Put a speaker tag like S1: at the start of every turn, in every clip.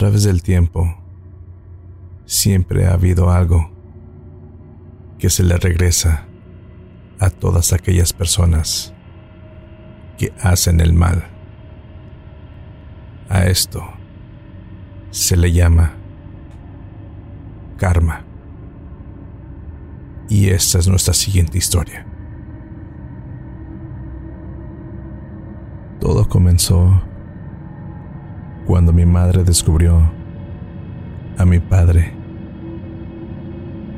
S1: través del tiempo, siempre ha habido algo que se le regresa a todas aquellas personas que hacen el mal. A esto se le llama karma. Y esta es nuestra siguiente historia. Todo comenzó cuando mi madre descubrió a mi padre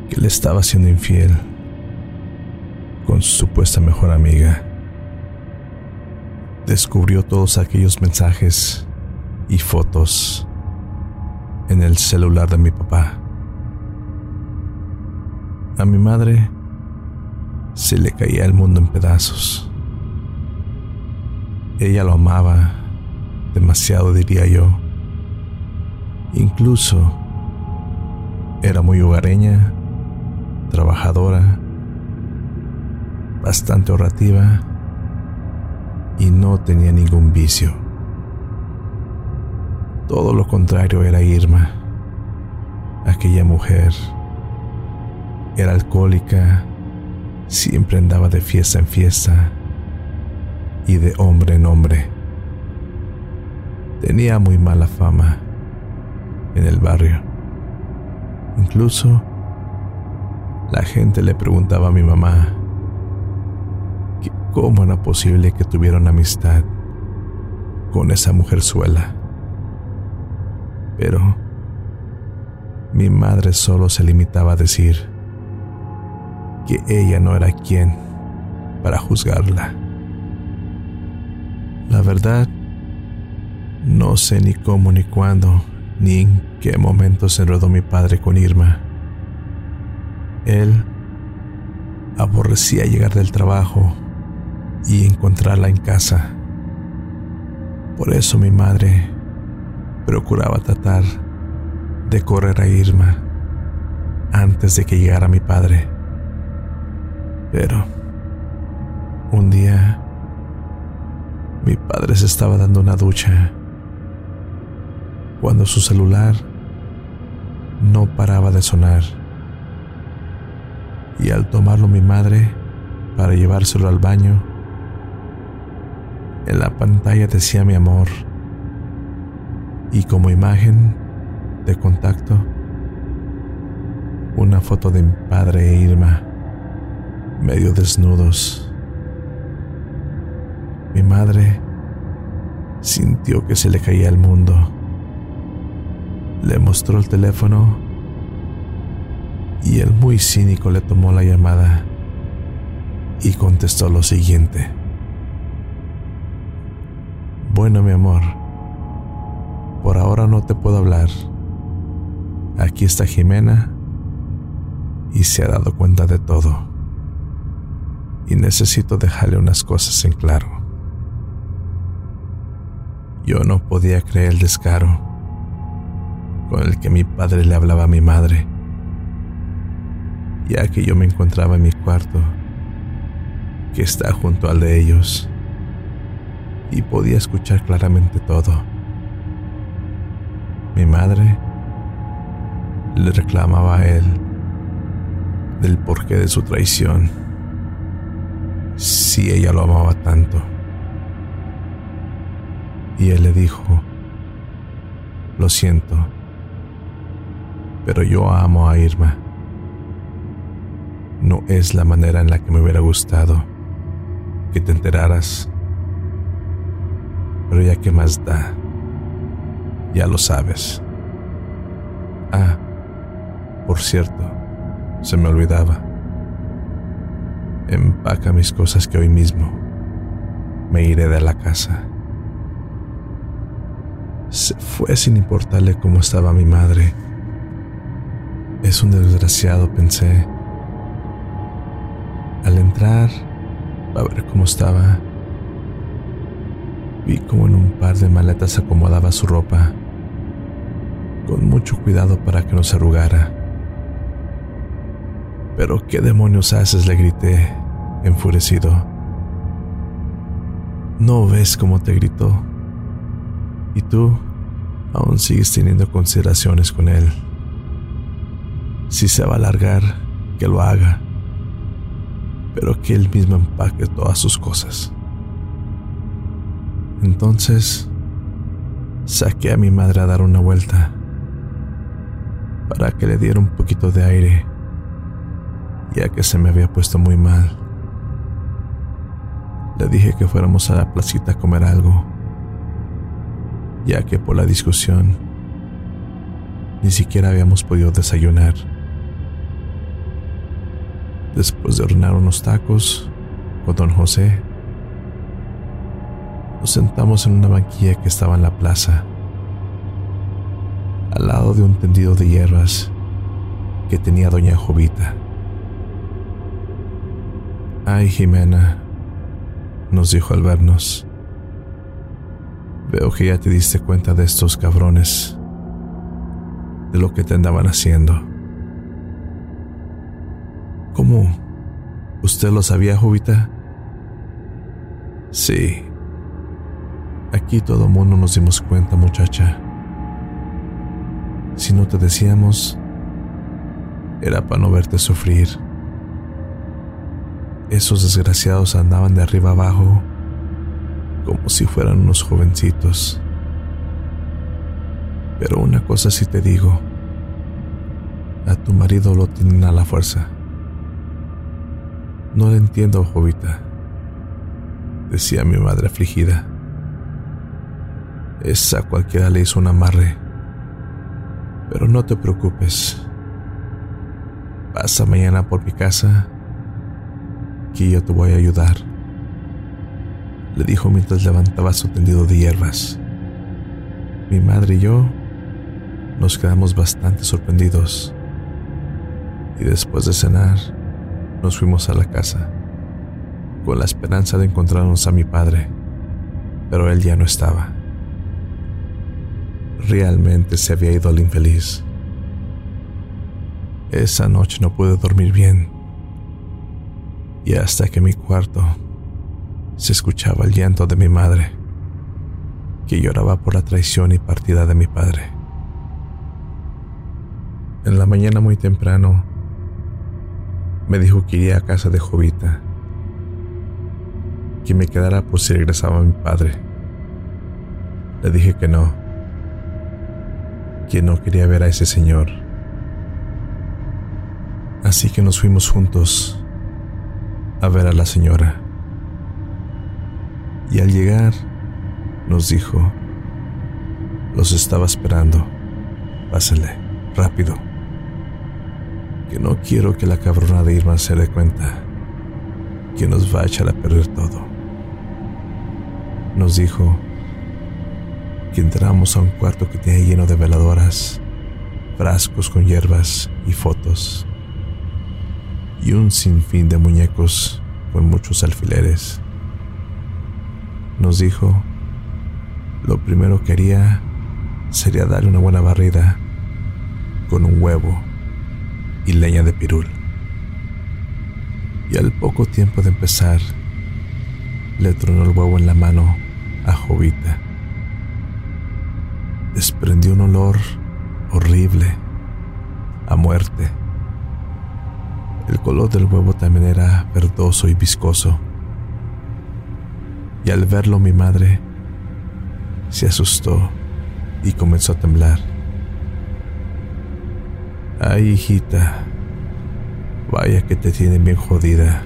S1: que le estaba siendo infiel con su supuesta mejor amiga. Descubrió todos aquellos mensajes y fotos en el celular de mi papá. A mi madre se le caía el mundo en pedazos. Ella lo amaba demasiado, diría yo. Incluso era muy hogareña, trabajadora, bastante ahorrativa y no tenía ningún vicio. Todo lo contrario era Irma, aquella mujer. Era alcohólica, siempre andaba de fiesta en fiesta y de hombre en hombre. Tenía muy mala fama en el barrio. Incluso la gente le preguntaba a mi mamá que cómo era posible que tuviera amistad con esa mujerzuela. Pero mi madre solo se limitaba a decir que ella no era quien para juzgarla. La verdad, no sé ni cómo ni cuándo, ni en qué momento se enredó mi padre con Irma. Él aborrecía llegar del trabajo y encontrarla en casa. Por eso mi madre procuraba tratar de correr a Irma antes de que llegara mi padre. Pero un día mi padre se estaba dando una ducha cuando su celular no paraba de sonar. Y al tomarlo mi madre para llevárselo al baño, en la pantalla decía mi amor y como imagen de contacto una foto de mi padre e Irma medio desnudos. Mi madre sintió que se le caía el mundo. Le mostró el teléfono y el muy cínico le tomó la llamada y contestó lo siguiente. Bueno, mi amor, por ahora no te puedo hablar. Aquí está Jimena y se ha dado cuenta de todo. Y necesito dejarle unas cosas en claro. Yo no podía creer el descaro con el que mi padre le hablaba a mi madre, ya que yo me encontraba en mi cuarto, que está junto al de ellos, y podía escuchar claramente todo. Mi madre le reclamaba a él del porqué de su traición, si ella lo amaba tanto. Y él le dijo, lo siento, pero yo amo a Irma. No es la manera en la que me hubiera gustado que te enteraras, pero ya que más da, ya lo sabes. Ah, por cierto, se me olvidaba. Empaca mis cosas que hoy mismo me iré de la casa. Se fue sin importarle cómo estaba mi madre. Es un desgraciado, pensé. Al entrar, a ver cómo estaba, vi como en un par de maletas acomodaba su ropa, con mucho cuidado para que no se arrugara. ¿Pero qué demonios haces? le grité, enfurecido. ¿No ves cómo te gritó? ¿Y tú Aún sigues teniendo consideraciones con él. Si se va a alargar, que lo haga, pero que él mismo empaque todas sus cosas. Entonces, saqué a mi madre a dar una vuelta para que le diera un poquito de aire, ya que se me había puesto muy mal. Le dije que fuéramos a la placita a comer algo, ya que por la discusión ni siquiera habíamos podido desayunar. Después de ordenar unos tacos con don José, nos sentamos en una banquilla que estaba en la plaza al lado de un tendido de hierbas que tenía doña Jovita. Ay, Jimena, nos dijo al vernos. Veo que ya te diste cuenta de estos cabrones, de lo que te andaban haciendo. ¿Cómo? ¿Usted lo sabía, Jovita? Sí. Aquí todo mundo nos dimos cuenta, muchacha. Si no te decíamos, era para no verte sufrir. Esos desgraciados andaban de arriba abajo como si fueran unos jovencitos. Pero una cosa sí te digo, a tu marido lo tienen a la fuerza. No le entiendo, Jovita, decía mi madre afligida. Esa cualquiera le hizo un amarre pero no te preocupes. Pasa mañana por mi casa, que yo te voy a ayudar. Le dijo mientras levantaba su tendido de hierbas. Mi madre y yo nos quedamos bastante sorprendidos. Y después de cenar, nos fuimos a la casa, con la esperanza de encontrarnos a mi padre, pero él ya no estaba. Realmente se había ido al infeliz. Esa noche no pude dormir bien. Y hasta que en mi cuarto se escuchaba el llanto de mi madre, que lloraba por la traición y partida de mi padre. En la mañana muy temprano, me dijo que iría a casa de Jovita, que me quedara por si regresaba mi padre. Le dije que no, que no quería ver a ese señor. Así que nos fuimos juntos a ver a la señora. Y al llegar, nos dijo, los estaba esperando, pásenle, rápido, que no quiero que la cabrona de Irma se dé cuenta que nos va a echar a perder todo. Nos dijo, que entramos a un cuarto que tenía lleno de veladoras, frascos con hierbas y fotos, y un sinfín de muñecos con muchos alfileres. Nos dijo, lo primero que haría sería darle una buena barrida con un huevo y leña de pirul. Y al poco tiempo de empezar, le tronó el huevo en la mano a Jovita desprendió un olor horrible a muerte. El color del huevo también era verdoso y viscoso. Y al verlo mi madre se asustó y comenzó a temblar. Ay, hijita, vaya que te tienen bien jodida,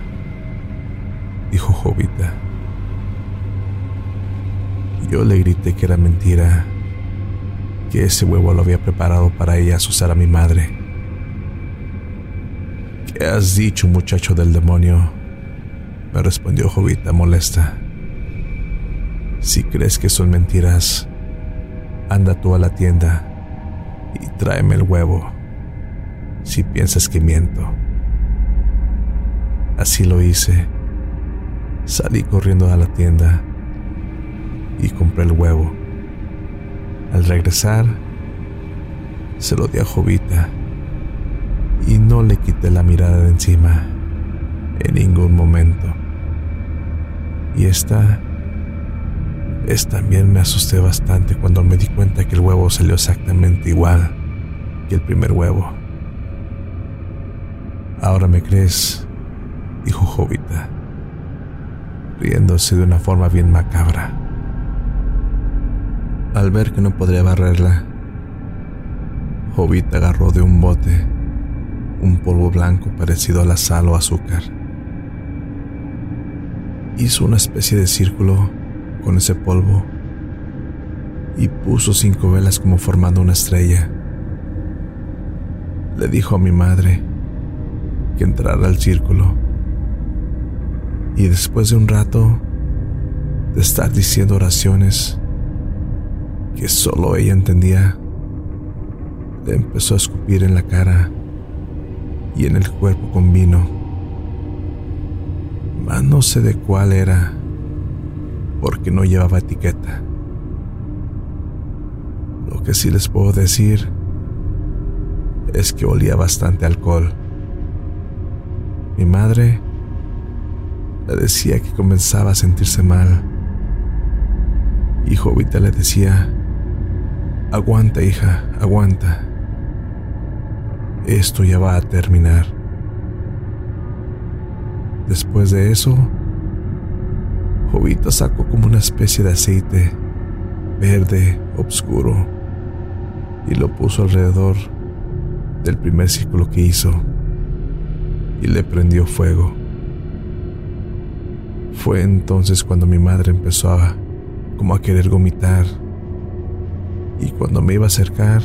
S1: dijo Jovita. Yo le grité que era mentira que ese huevo lo había preparado para ella asustar a mi madre. ¿Qué has dicho, muchacho del demonio? Me respondió Jovita molesta. Si crees que son mentiras, anda tú a la tienda y tráeme el huevo. Si piensas que miento. Así lo hice. Salí corriendo a la tienda y compré el huevo. Al regresar, se lo di a Jovita y no le quité la mirada de encima en ningún momento. Y esta Es también me asusté bastante cuando me di cuenta que el huevo salió exactamente igual que el primer huevo. Ahora me crees, dijo Jovita, riéndose de una forma bien macabra. Al ver que no podría barrerla, Jovita agarró de un bote un polvo blanco parecido a la sal o azúcar. Hizo una especie de círculo con ese polvo y puso cinco velas como formando una estrella. Le dijo a mi madre que entrara al círculo y después de un rato de estar diciendo oraciones que solo ella entendía, le empezó a escupir en la cara y en el cuerpo con vino. Mas no sé de cuál era porque no llevaba etiqueta. Lo que sí les puedo decir es que olía bastante alcohol. Mi madre le decía que comenzaba a sentirse mal. Y Jovita le decía, aguanta hija, aguanta. Esto ya va a terminar. Después de eso, Jovita sacó como una especie de aceite verde oscuro y lo puso alrededor del primer círculo que hizo y le prendió fuego. Fue entonces cuando mi madre empezó a como a querer vomitar y cuando me iba a acercar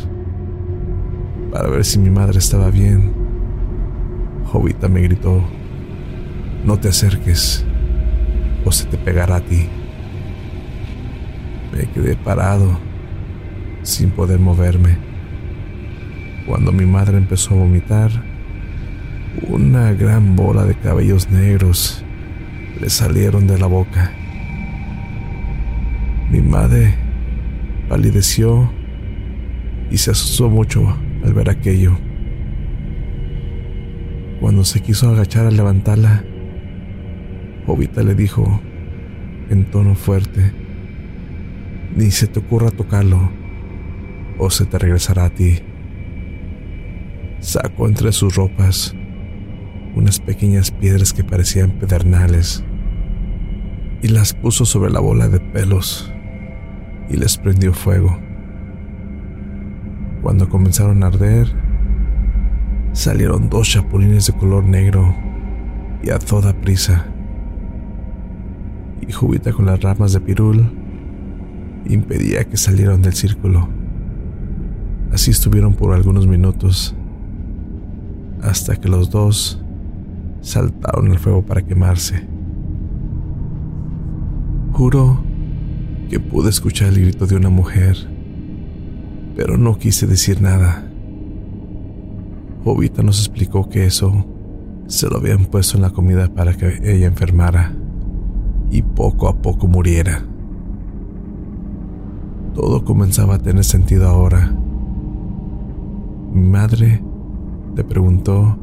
S1: para ver si mi madre estaba bien, Jovita me gritó, no te acerques o se te pegará a ti. Me quedé parado, sin poder moverme. Cuando mi madre empezó a vomitar, una gran bola de cabellos negros le salieron de la boca. Mi madre palideció y se asustó mucho al ver aquello. Cuando se quiso agachar a levantarla, Jovita le dijo en tono fuerte, ni se te ocurra tocarlo o se te regresará a ti. Sacó entre sus ropas unas pequeñas piedras que parecían pedernales y las puso sobre la bola de pelos y les prendió fuego. Cuando comenzaron a arder, salieron dos chapulines de color negro y a toda prisa y Jubita con las ramas de pirul impedía que salieran del círculo. Así estuvieron por algunos minutos, hasta que los dos saltaron al fuego para quemarse. Juro que pude escuchar el grito de una mujer, pero no quise decir nada. Jovita nos explicó que eso se lo habían puesto en la comida para que ella enfermara y poco a poco muriera. Todo comenzaba a tener sentido ahora. Mi madre le preguntó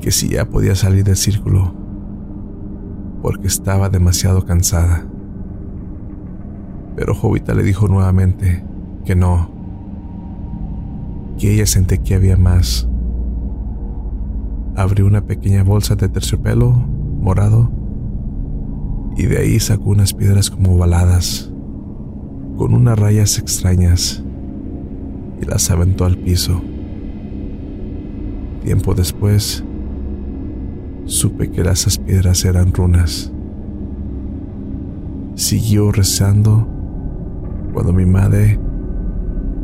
S1: que si ya podía salir del círculo, porque estaba demasiado cansada. Pero Jovita le dijo nuevamente que no, que ella sentía que había más. Abrió una pequeña bolsa de terciopelo morado y de ahí sacó unas piedras como ovaladas, con unas rayas extrañas, y las aventó al piso. Tiempo después, supe que esas piedras eran runas. Siguió rezando cuando mi madre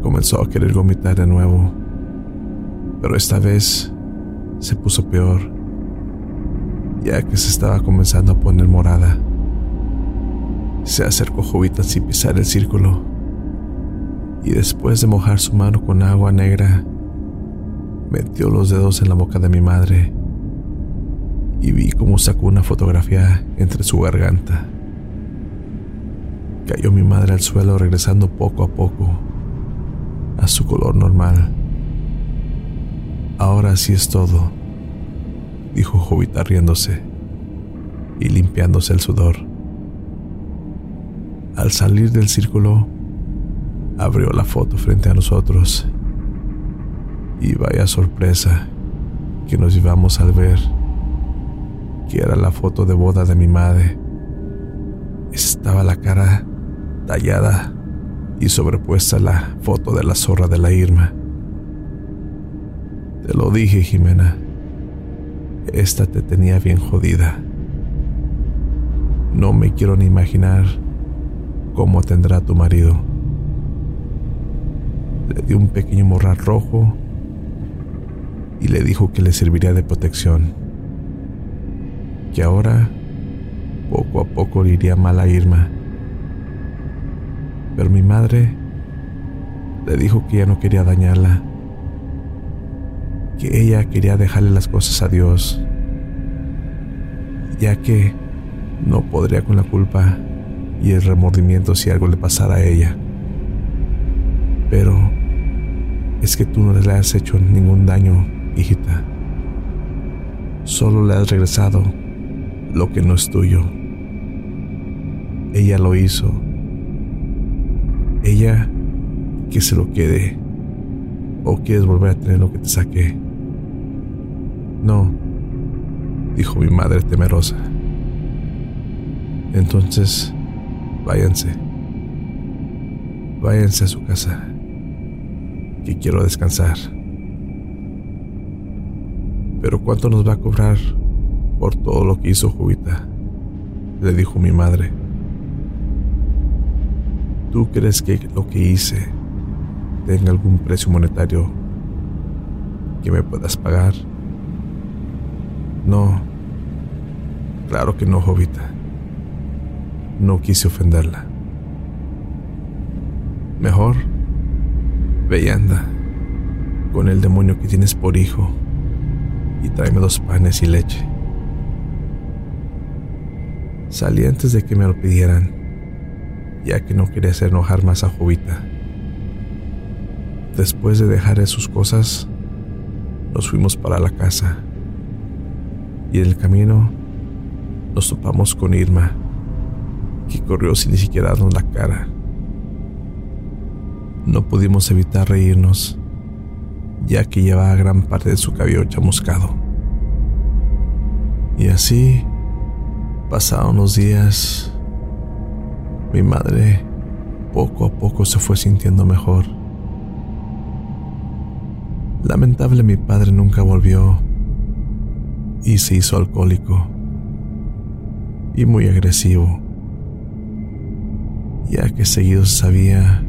S1: comenzó a querer vomitar de nuevo, pero esta vez se puso peor, ya que se estaba comenzando a poner morada. Se acercó Jovita sin pisar el círculo y después de mojar su mano con agua negra, metió los dedos en la boca de mi madre y vi cómo sacó una fotografía entre su garganta. Cayó mi madre al suelo regresando poco a poco a su color normal. Ahora sí es todo, dijo Jovita riéndose y limpiándose el sudor. Al salir del círculo, abrió la foto frente a nosotros. Y vaya sorpresa que nos llevamos al ver que era la foto de boda de mi madre. Estaba la cara tallada y sobrepuesta la foto de la zorra de la Irma. Te lo dije, Jimena. Esta te tenía bien jodida. No me quiero ni imaginar cómo tendrá tu marido. Le dio un pequeño morral rojo y le dijo que le serviría de protección. Que ahora, poco a poco, le iría mal a Irma. Pero mi madre le dijo que ya no quería dañarla, que ella quería dejarle las cosas a Dios, ya que no podría con la culpa y el remordimiento si algo le pasara a ella. Pero es que tú no le has hecho ningún daño, hijita. Solo le has regresado lo que no es tuyo. Ella lo hizo. Ella que se lo quede. ¿O quieres volver a tener lo que te saqué? No, dijo mi madre temerosa. Entonces, váyanse. Váyanse a su casa, que quiero descansar. Pero ¿cuánto nos va a cobrar por todo lo que hizo Jubita? Le dijo mi madre. ¿Tú crees que lo que hice tenga algún precio monetario que me puedas pagar? No, claro que no, Jovita. No quise ofenderla. Mejor, ve y anda con el demonio que tienes por hijo y tráeme dos panes y leche. Salí antes de que me lo pidieran, ya que no quería hacer enojar más a Jovita. Después de dejar sus cosas, nos fuimos para la casa y en el camino nos topamos con Irma, que corrió sin ni siquiera darnos la cara. No pudimos evitar reírnos, ya que llevaba gran parte de su cabello chamuscado. Y así pasaron los días. Mi madre poco a poco se fue sintiendo mejor. Lamentable mi padre nunca volvió y se hizo alcohólico y muy agresivo, ya que seguido sabía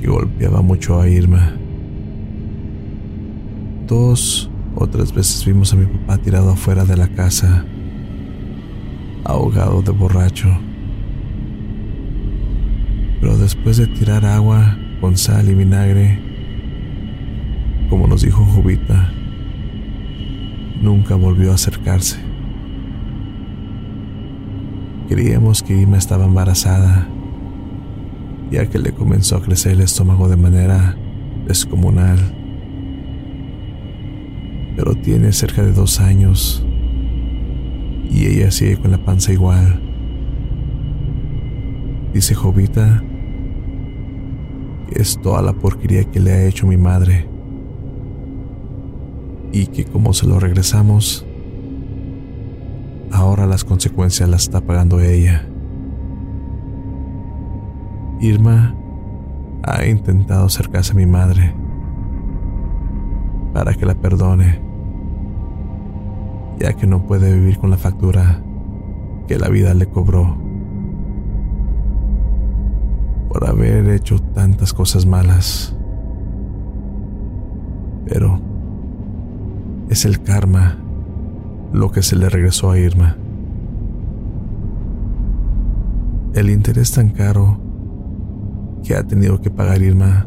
S1: que golpeaba mucho a Irma. Dos o tres veces vimos a mi papá tirado afuera de la casa, ahogado de borracho. Pero después de tirar agua con sal y vinagre, como nos dijo Jubita, nunca volvió a acercarse. Creíamos que Ima estaba embarazada, ya que le comenzó a crecer el estómago de manera descomunal. Pero tiene cerca de dos años y ella sigue con la panza igual. Dice Jovita que es toda la porquería que le ha hecho mi madre y que como se lo regresamos, ahora las consecuencias las está pagando ella. Irma ha intentado acercarse a mi madre para que la perdone, ya que no puede vivir con la factura que la vida le cobró por haber hecho tantas cosas malas. Pero es el karma lo que se le regresó a Irma. El interés tan caro que ha tenido que pagar Irma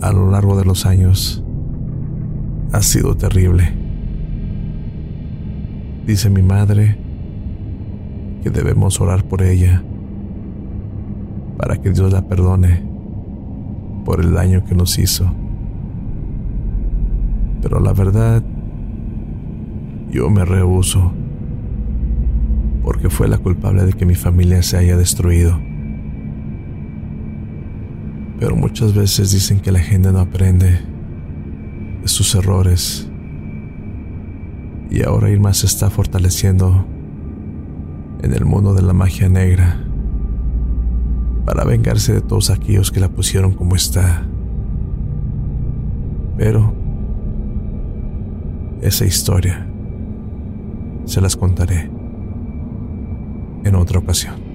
S1: a lo largo de los años ha sido terrible. Dice mi madre que debemos orar por ella para que Dios la perdone por el daño que nos hizo. Pero la verdad, yo me rehuso, porque fue la culpable de que mi familia se haya destruido. Pero muchas veces dicen que la gente no aprende de sus errores y ahora Irma se está fortaleciendo en el mundo de la magia negra para vengarse de todos aquellos que la pusieron como está. Pero esa historia se las contaré en otra ocasión.